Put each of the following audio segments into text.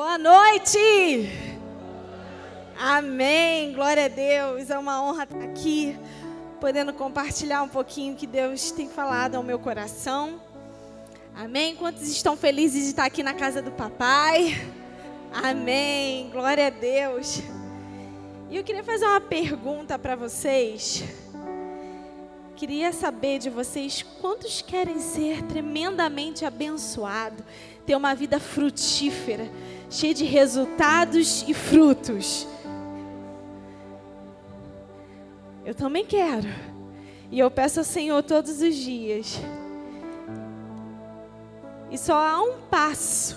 Boa noite! Amém! Glória a Deus! É uma honra estar aqui, podendo compartilhar um pouquinho que Deus tem falado ao meu coração. Amém? Quantos estão felizes de estar aqui na casa do papai? Amém! Glória a Deus! E eu queria fazer uma pergunta para vocês. Queria saber de vocês quantos querem ser tremendamente abençoados, ter uma vida frutífera, cheia de resultados e frutos. Eu também quero. E eu peço ao Senhor todos os dias. E só há um passo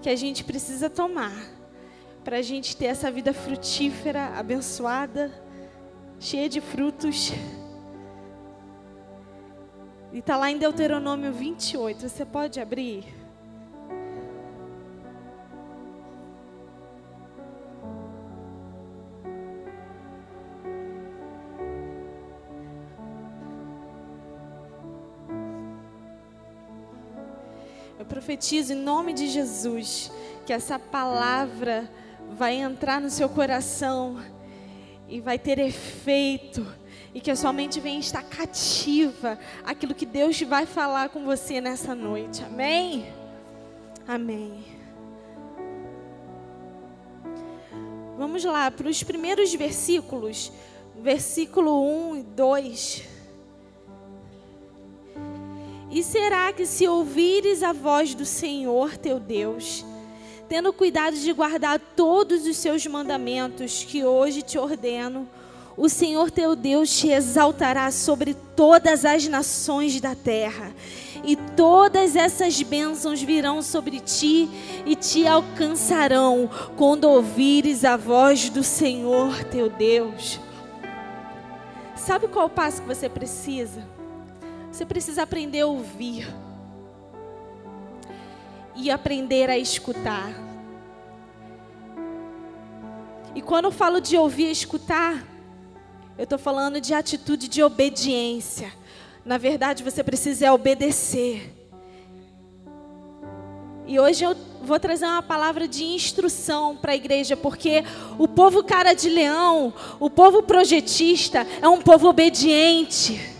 que a gente precisa tomar para a gente ter essa vida frutífera, abençoada, cheia de frutos. E está lá em Deuteronômio 28. Você pode abrir? Profetizo em nome de Jesus que essa palavra vai entrar no seu coração e vai ter efeito e que a sua mente venha estar cativa aquilo que Deus vai falar com você nessa noite. Amém? Amém. Vamos lá para os primeiros versículos, versículo 1 e 2. E será que se ouvires a voz do Senhor teu Deus, tendo cuidado de guardar todos os seus mandamentos que hoje te ordeno, o Senhor teu Deus te exaltará sobre todas as nações da terra, e todas essas bênçãos virão sobre ti e te alcançarão quando ouvires a voz do Senhor teu Deus. Sabe qual o passo que você precisa? Você precisa aprender a ouvir e aprender a escutar. E quando eu falo de ouvir e escutar, eu estou falando de atitude de obediência. Na verdade, você precisa obedecer. E hoje eu vou trazer uma palavra de instrução para a igreja, porque o povo cara de leão, o povo projetista, é um povo obediente.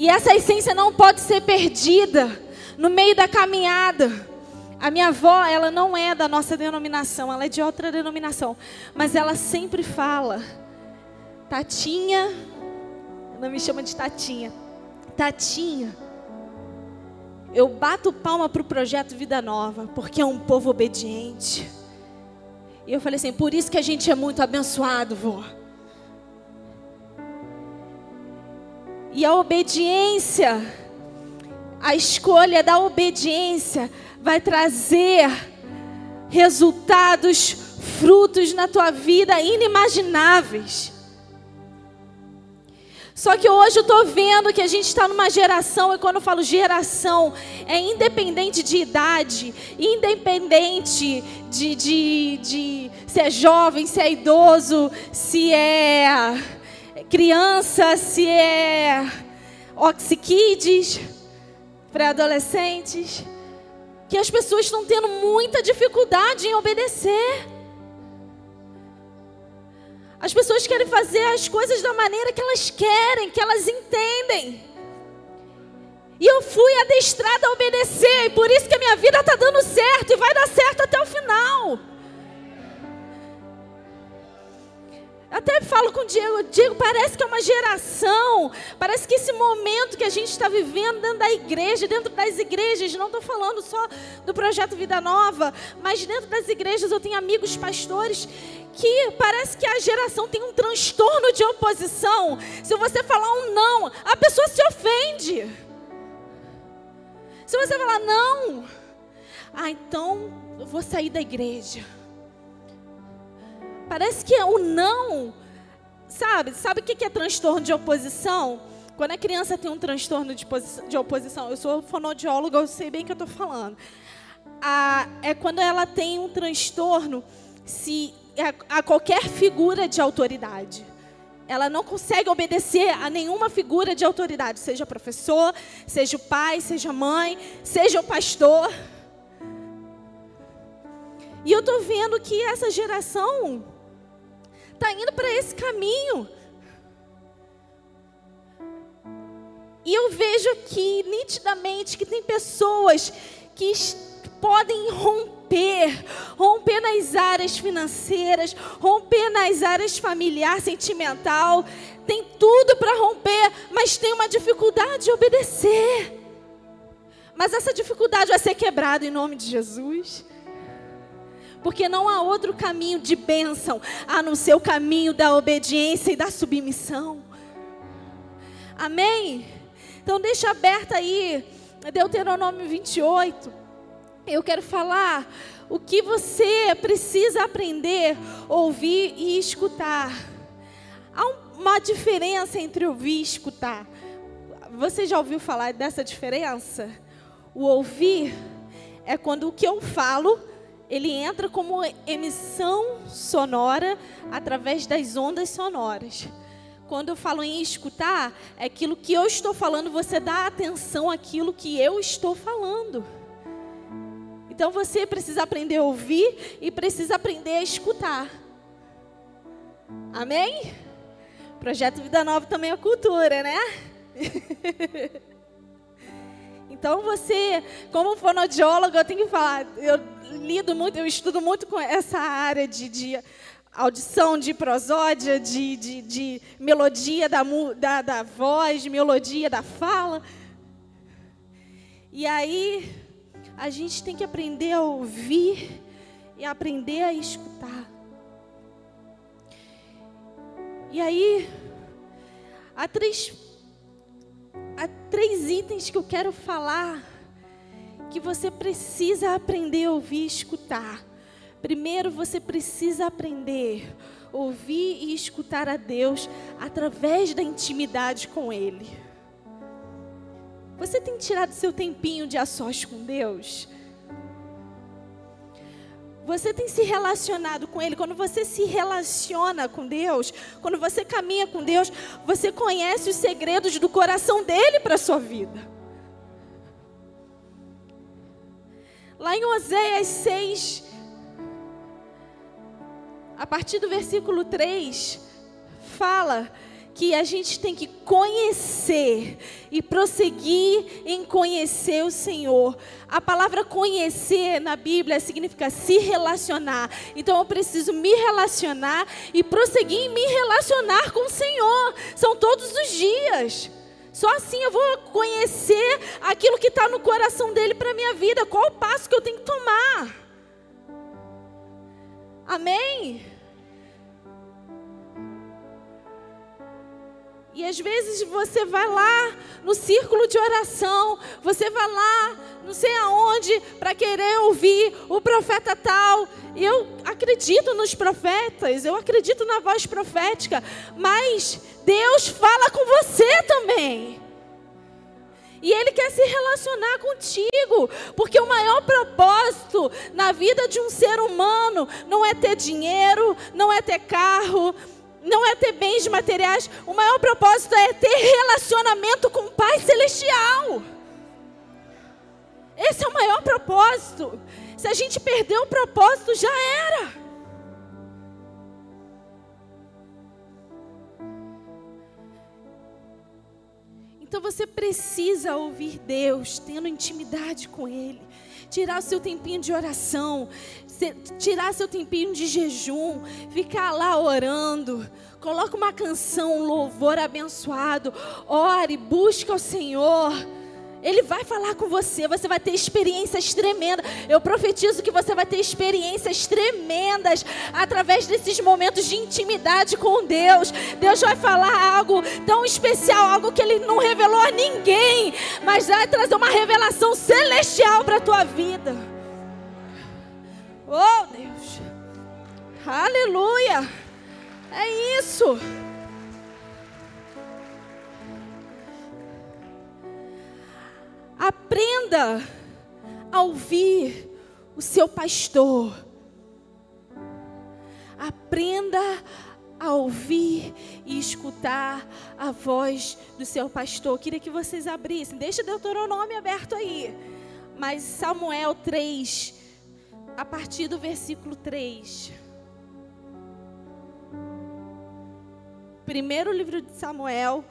E essa essência não pode ser perdida no meio da caminhada. A minha avó, ela não é da nossa denominação, ela é de outra denominação, mas ela sempre fala Tatinha, não me chama de Tatinha. Tatinha, eu bato palma para o projeto Vida Nova, porque é um povo obediente. E eu falei assim: por isso que a gente é muito abençoado, vô. E a obediência, a escolha da obediência, vai trazer resultados, frutos na tua vida inimagináveis. Só que hoje eu estou vendo que a gente está numa geração, e quando eu falo geração, é independente de idade, independente de, de, de se é jovem, se é idoso, se é criança, se é oxikids, pré-adolescentes, que as pessoas estão tendo muita dificuldade em obedecer. As pessoas querem fazer as coisas da maneira que elas querem, que elas entendem. E eu fui adestrada a obedecer, Diego, Diego, parece que é uma geração, parece que esse momento que a gente está vivendo dentro da igreja, dentro das igrejas, não estou falando só do projeto Vida Nova, mas dentro das igrejas eu tenho amigos pastores que parece que a geração tem um transtorno de oposição. Se você falar um não, a pessoa se ofende. Se você falar não, ah, então eu vou sair da igreja. Parece que o não, sabe? Sabe o que é transtorno de oposição? Quando a criança tem um transtorno de, de oposição, eu sou fonoaudióloga, eu sei bem o que eu estou falando. É quando ela tem um transtorno se a, a qualquer figura de autoridade. Ela não consegue obedecer a nenhuma figura de autoridade, seja professor, seja o pai, seja a mãe, seja o pastor. E eu estou vendo que essa geração está indo para esse caminho. E eu vejo aqui nitidamente que tem pessoas que podem romper, romper nas áreas financeiras, romper nas áreas familiar, sentimental, tem tudo para romper, mas tem uma dificuldade de obedecer. Mas essa dificuldade vai ser quebrada em nome de Jesus. Porque não há outro caminho de bênção a não ser o caminho da obediência e da submissão. Amém? Então deixa aberta aí Deuteronômio 28. Eu quero falar o que você precisa aprender, ouvir e escutar. Há uma diferença entre ouvir e escutar. Você já ouviu falar dessa diferença? O ouvir é quando o que eu falo, ele entra como emissão sonora através das ondas sonoras. Quando eu falo em escutar, é aquilo que eu estou falando, você dá atenção àquilo que eu estou falando. Então você precisa aprender a ouvir e precisa aprender a escutar. Amém? Projeto Vida Nova também é cultura, né? então você, como fonoaudiólogo, eu tenho que falar, eu lido muito, eu estudo muito com essa área de, de audição, de prosódia, de, de, de melodia da, da, da voz, de melodia da fala. E aí, a gente tem que aprender a ouvir e aprender a escutar. E aí, há três, há três itens que eu quero falar que você precisa aprender a ouvir e escutar. Primeiro, você precisa aprender a ouvir e escutar a Deus através da intimidade com Ele. Você tem tirado seu tempinho de a sós com Deus? Você tem se relacionado com Ele. Quando você se relaciona com Deus, quando você caminha com Deus, você conhece os segredos do coração dele para a sua vida. Lá em Oséias 6, a partir do versículo 3, fala que a gente tem que conhecer e prosseguir em conhecer o Senhor. A palavra conhecer na Bíblia significa se relacionar. Então eu preciso me relacionar e prosseguir em me relacionar com o Senhor. São todos os dias. Só assim eu vou conhecer aquilo que está no coração dele para minha vida. Qual o passo Amém? E às vezes você vai lá no círculo de oração, você vai lá, não sei aonde, para querer ouvir o profeta tal. E eu acredito nos profetas, eu acredito na voz profética, mas Deus fala com você também. E Ele quer se relacionar contigo, porque o maior propósito na vida de um ser humano não é ter dinheiro, não é ter carro, não é ter bens materiais, o maior propósito é ter relacionamento com o Pai Celestial. Esse é o maior propósito. Se a gente perder o propósito, já era. Precisa ouvir Deus, tendo intimidade com Ele tirar o seu tempinho de oração, tirar seu tempinho de jejum, ficar lá orando. Coloca uma canção, um louvor abençoado. Ore, busca o Senhor. Ele vai falar com você, você vai ter experiências tremendas. Eu profetizo que você vai ter experiências tremendas através desses momentos de intimidade com Deus. Deus vai falar algo tão especial, algo que Ele não revelou a ninguém, mas vai trazer uma revelação celestial para a tua vida. Oh, Deus. Aleluia. É isso. Aprenda a ouvir o seu pastor. Aprenda a ouvir e escutar a voz do seu pastor. Queria que vocês abrissem. Deixa o Deuteronômio aberto aí. Mas Samuel 3, a partir do versículo 3. Primeiro livro de Samuel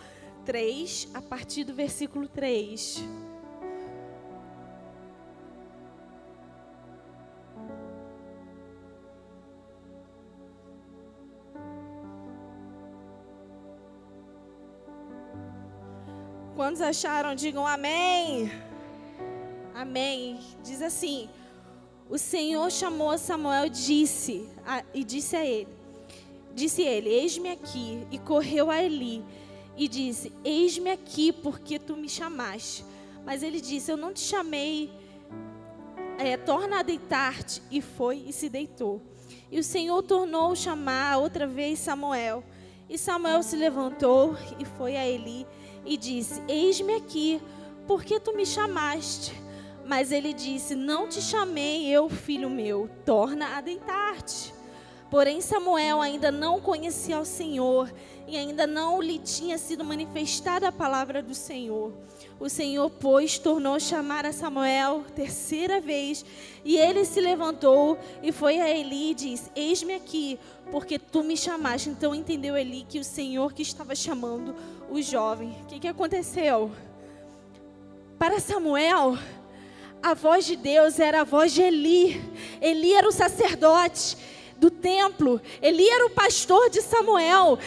3, a partir do versículo 3. Quantos acharam? Digam amém. Amém. Diz assim: O Senhor chamou Samuel disse, a, e disse a ele: Disse ele: Eis-me aqui. E correu a Eli e disse: Eis-me aqui, porque tu me chamaste. Mas ele disse: Eu não te chamei. É, torna a deitar-te. E foi e se deitou. E o Senhor tornou chamar outra vez Samuel. E Samuel se levantou e foi a Eli e disse: Eis-me aqui, porque tu me chamaste. Mas ele disse: Não te chamei eu, filho meu, torna a deitar-te. Porém, Samuel ainda não conhecia o Senhor e ainda não lhe tinha sido manifestada a palavra do Senhor. O Senhor, pois, tornou chamar a Samuel terceira vez, e ele se levantou e foi a Eli e disse: Eis-me aqui, porque tu me chamaste. Então entendeu Eli que o Senhor que estava chamando o jovem. O que, que aconteceu? Para Samuel, a voz de Deus era a voz de Eli. Eli era o sacerdote do templo. Eli era o pastor de Samuel.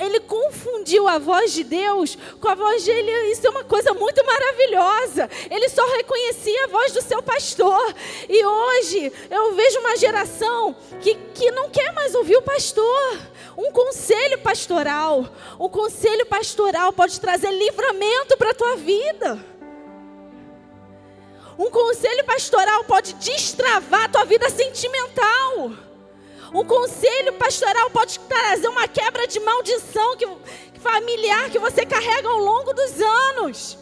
Ele confundiu a voz de Deus com a voz de Eli. Isso é uma coisa muito maravilhosa. Ele só reconhecia a voz do seu pastor. E hoje eu vejo uma geração que, que não quer mais ouvir o pastor. Um conselho pastoral. Um conselho pastoral pode trazer livramento para a tua vida. Um conselho pastoral pode destravar a tua vida sentimental. Um conselho pastoral pode trazer uma quebra de maldição que, familiar que você carrega ao longo dos anos.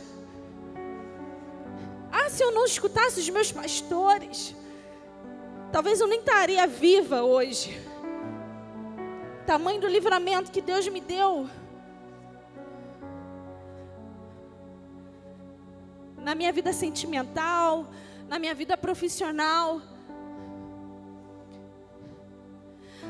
Ah, se eu não escutasse os meus pastores, talvez eu nem estaria viva hoje. Tamanho do livramento que Deus me deu. Na minha vida sentimental, na minha vida profissional.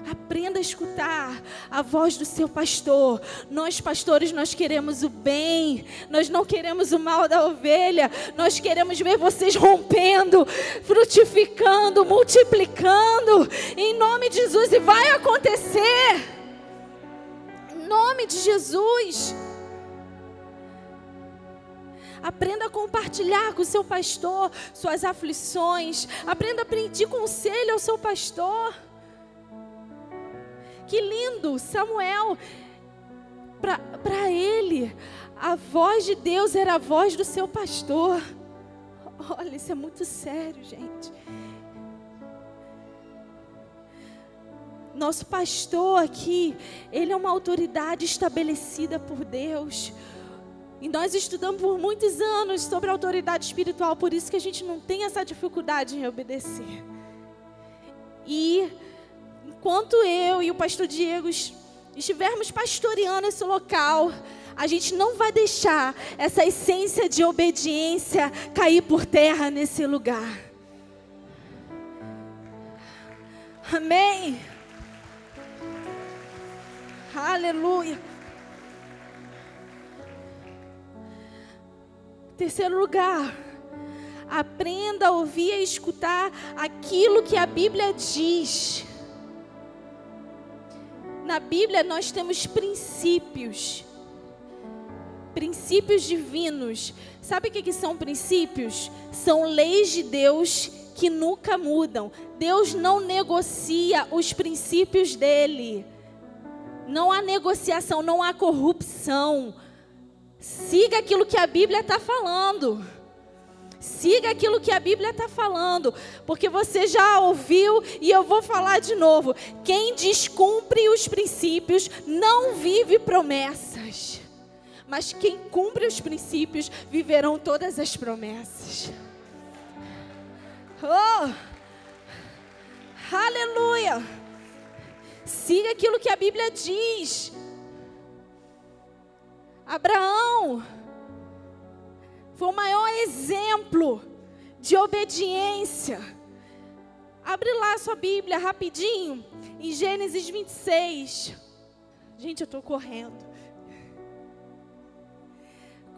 Aprenda a escutar a voz do seu pastor. Nós, pastores, nós queremos o bem. Nós não queremos o mal da ovelha. Nós queremos ver vocês rompendo, frutificando, multiplicando. Em nome de Jesus. E vai acontecer. Em nome de Jesus. Aprenda a compartilhar com o seu pastor suas aflições. Aprenda a pedir conselho ao seu pastor. Que lindo, Samuel. Para ele, a voz de Deus era a voz do seu pastor. Olha, isso é muito sério, gente. Nosso pastor aqui, ele é uma autoridade estabelecida por Deus. E nós estudamos por muitos anos sobre a autoridade espiritual, por isso que a gente não tem essa dificuldade em obedecer. E enquanto eu e o pastor Diego estivermos pastoreando esse local, a gente não vai deixar essa essência de obediência cair por terra nesse lugar. Amém. Aleluia. Terceiro lugar, aprenda a ouvir e escutar aquilo que a Bíblia diz. Na Bíblia nós temos princípios. Princípios divinos. Sabe o que, que são princípios? São leis de Deus que nunca mudam. Deus não negocia os princípios dele. Não há negociação, não há corrupção. Siga aquilo que a Bíblia está falando. Siga aquilo que a Bíblia está falando, porque você já ouviu e eu vou falar de novo. Quem descumpre os princípios não vive promessas, mas quem cumpre os princípios viverão todas as promessas. Oh, aleluia! Siga aquilo que a Bíblia diz. Abraão foi o maior exemplo de obediência. Abre lá sua Bíblia rapidinho, em Gênesis 26. Gente, eu estou correndo.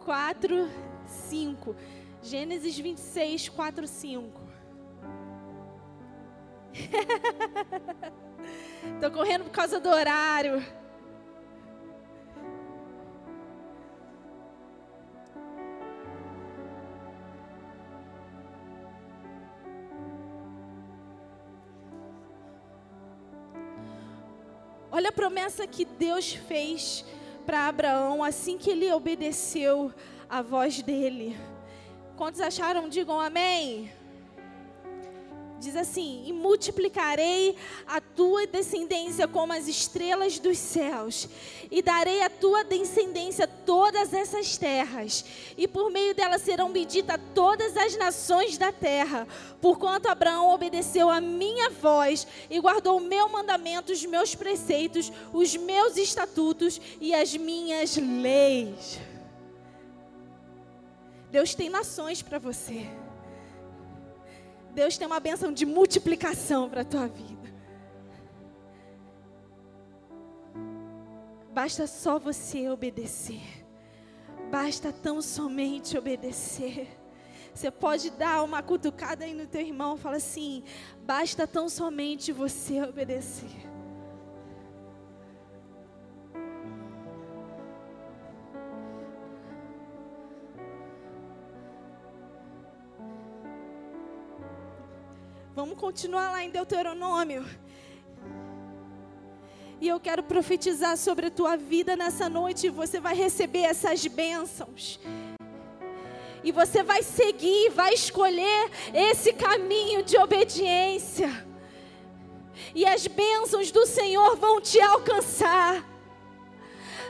4, 5. Gênesis 26, 4, 5. Estou correndo por causa do horário. Olha a promessa que Deus fez para Abraão assim que ele obedeceu a voz dele. Quantos acharam? Digam amém. Diz assim: E multiplicarei a tua descendência como as estrelas dos céus, e darei à tua descendência todas essas terras, e por meio dela serão benditas todas as nações da terra, porquanto Abraão obedeceu a minha voz e guardou o meu mandamento, os meus preceitos, os meus estatutos e as minhas leis. Deus tem nações para você. Deus tem uma bênção de multiplicação para a tua vida. Basta só você obedecer. Basta tão somente obedecer. Você pode dar uma cutucada aí no teu irmão, fala assim: basta tão somente você obedecer. Vamos continuar lá em Deuteronômio. E eu quero profetizar sobre a tua vida nessa noite. Você vai receber essas bênçãos. E você vai seguir, vai escolher esse caminho de obediência. E as bênçãos do Senhor vão te alcançar.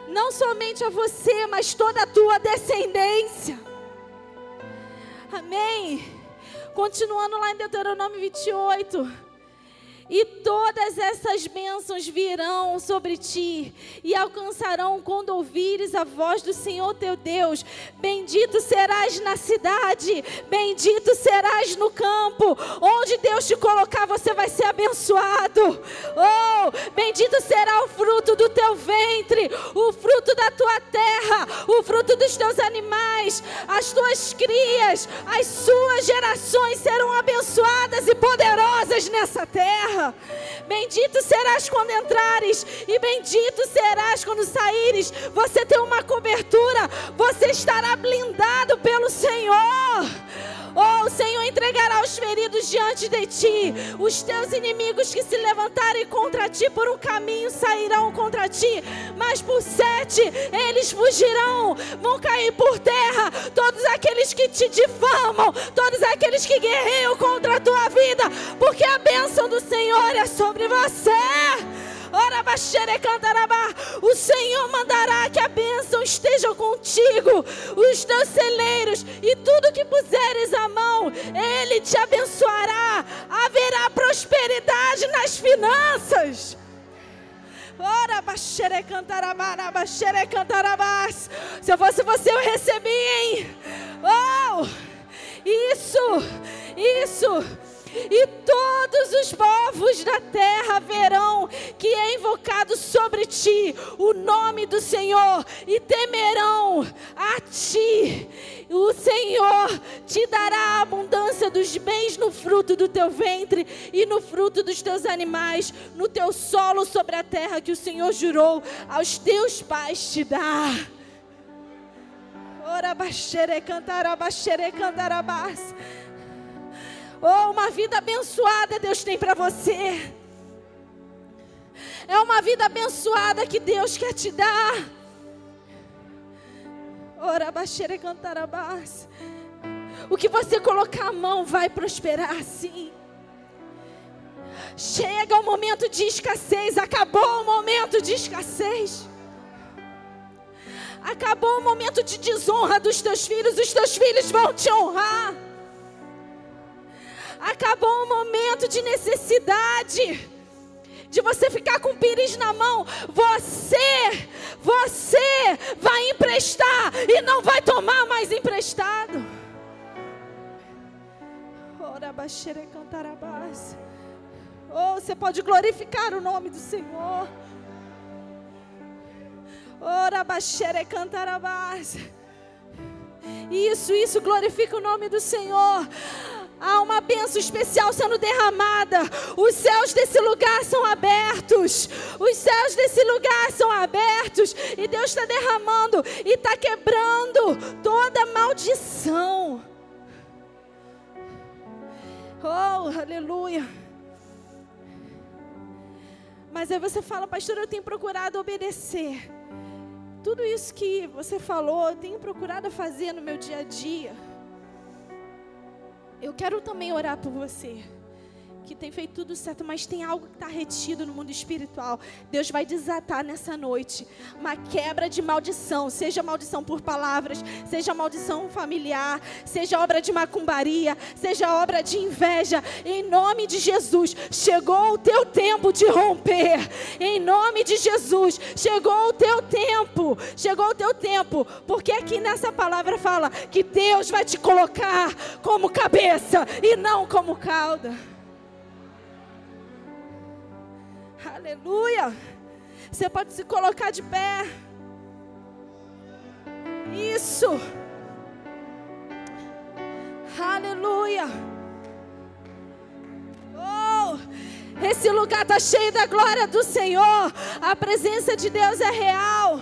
Não somente a você, mas toda a tua descendência. Amém. Continuando lá em Deuteronômio 28. E todas essas bênçãos virão sobre ti e alcançarão quando ouvires a voz do Senhor teu Deus. Bendito serás na cidade, bendito serás no campo. Onde Deus te colocar, você vai ser abençoado. Oh, bendito será o fruto do teu ventre, o fruto da tua terra, o fruto dos teus animais, as tuas crias, as suas gerações serão abençoadas e poderosas nessa terra terra. Bendito serás quando entrares, e bendito serás quando saíres. Você tem uma cobertura, você estará blindado pelo Senhor. Oh, o Senhor entregará os feridos diante de ti. Os teus inimigos que se levantarem contra ti por um caminho sairão contra ti, mas por sete eles fugirão. Vão cair por terra todos aqueles que te difamam, todos aqueles que guerreiam contra a tua vida, porque a bênção do Senhor é sobre você. O Senhor mandará que a bênção esteja contigo, os teus celeiros e tudo que puseres a mão, Ele te abençoará. Haverá prosperidade nas finanças. Ora, baxere cantarabara, baxere cantarabás. Se eu fosse você, eu recebi, hein? Oh! Isso, isso e todos os povos da terra verão que é invocado sobre ti o nome do Senhor e temerão a ti. O Senhor te dará a abundância dos bens no fruto do teu ventre e no fruto dos teus animais, no teu solo sobre a terra que o Senhor jurou aos teus pais te dar. Ora, baxere, cantará, baxere, cantarabás. Oh, uma vida abençoada Deus tem para você. É uma vida abençoada que Deus quer te dar. Ora, baixere cantarabás. O que você colocar a mão vai prosperar sim. Chega o momento de escassez, acabou o momento de escassez. Acabou o momento de desonra dos teus filhos, os teus filhos vão te honrar. Acabou o momento de necessidade. De você ficar com o pires na mão, você, você vai emprestar e não vai tomar mais emprestado. Ora, baixere cantarabás. você pode glorificar o nome do Senhor. Ora. Isso, isso, glorifica o nome do Senhor. Há uma bênção especial sendo derramada. Os céus desse lugar são abertos. Os céus desse lugar são abertos. E Deus está derramando e está quebrando toda maldição. Oh, aleluia. Mas aí você fala, pastor, eu tenho procurado obedecer. Tudo isso que você falou, eu tenho procurado fazer no meu dia a dia. Eu quero também orar por você que tem feito tudo certo, mas tem algo que está retido no mundo espiritual. Deus vai desatar nessa noite uma quebra de maldição, seja maldição por palavras, seja maldição familiar, seja obra de macumbaria, seja obra de inveja. Em nome de Jesus, chegou o teu tempo de romper. Em nome de Jesus, chegou o teu tempo. Chegou o teu tempo, porque aqui nessa palavra fala que Deus vai te colocar como cabeça e não como cauda. Aleluia. Você pode se colocar de pé. Isso. Aleluia. Oh, esse lugar está cheio da glória do Senhor. A presença de Deus é real.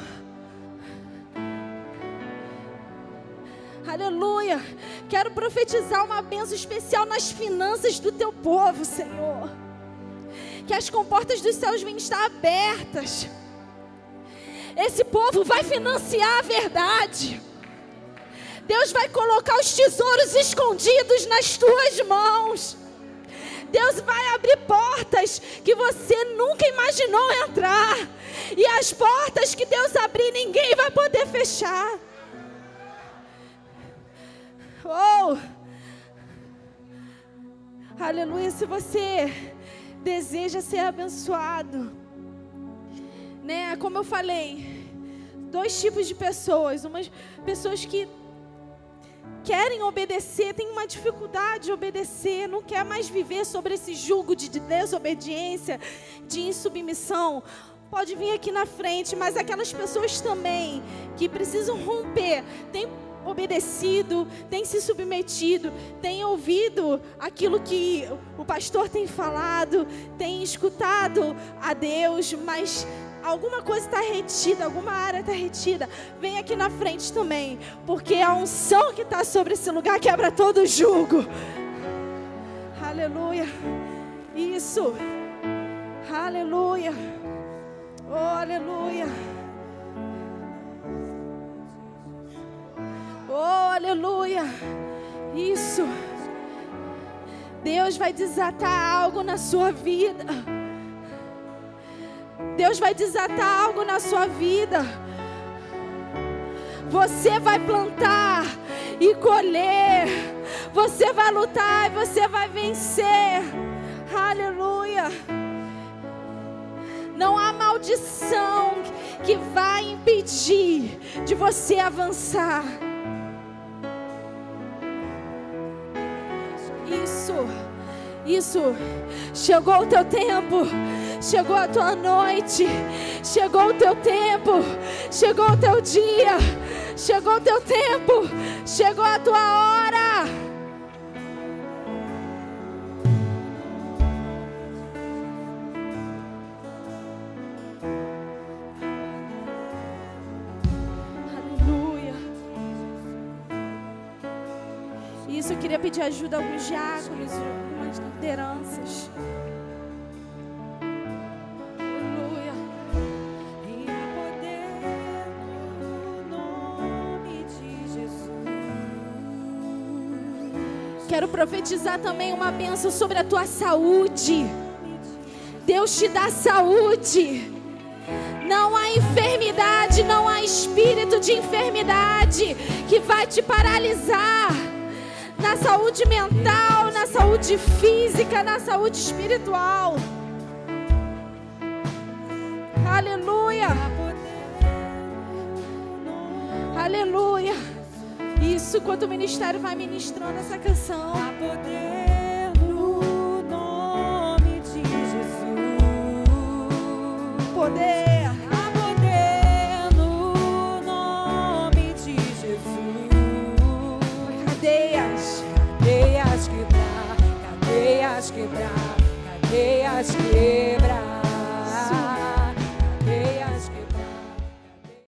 Aleluia. Quero profetizar uma bênção especial nas finanças do teu povo, Senhor que as comportas dos céus vêm estar abertas. Esse povo vai financiar a verdade. Deus vai colocar os tesouros escondidos nas tuas mãos. Deus vai abrir portas que você nunca imaginou entrar. E as portas que Deus abrir, ninguém vai poder fechar. Oh! Aleluia. Se você deseja ser abençoado. Né? Como eu falei, dois tipos de pessoas, umas pessoas que querem obedecer, têm uma dificuldade de obedecer, não quer mais viver sobre esse jugo de desobediência, de insubmissão. Pode vir aqui na frente, mas aquelas pessoas também que precisam romper, tem obedecido, tem se submetido, tem ouvido aquilo que o pastor tem falado, tem escutado a Deus, mas alguma coisa está retida, alguma área está retida, vem aqui na frente também, porque a unção que está sobre esse lugar quebra todo o jugo. Aleluia. Isso. Aleluia. Oh, aleluia. Aleluia. Isso. Deus vai desatar algo na sua vida. Deus vai desatar algo na sua vida. Você vai plantar e colher. Você vai lutar e você vai vencer. Aleluia. Não há maldição que vai impedir de você avançar. Isso, isso. Chegou o teu tempo. Chegou a tua noite. Chegou o teu tempo. Chegou o teu dia. Chegou o teu tempo. Chegou a tua hora. Pedir ajuda a alguns diáconos, algumas lideranças. Quero profetizar também uma bênção sobre a tua saúde. Deus te dá saúde. Não há enfermidade, não há espírito de enfermidade que vai te paralisar na saúde mental, na saúde física, na saúde espiritual. Aleluia. Aleluia. Isso quanto o ministério vai ministrando essa canção. Poder no nome de Jesus. Poder. cadeias quebrar, cadeias quebrar.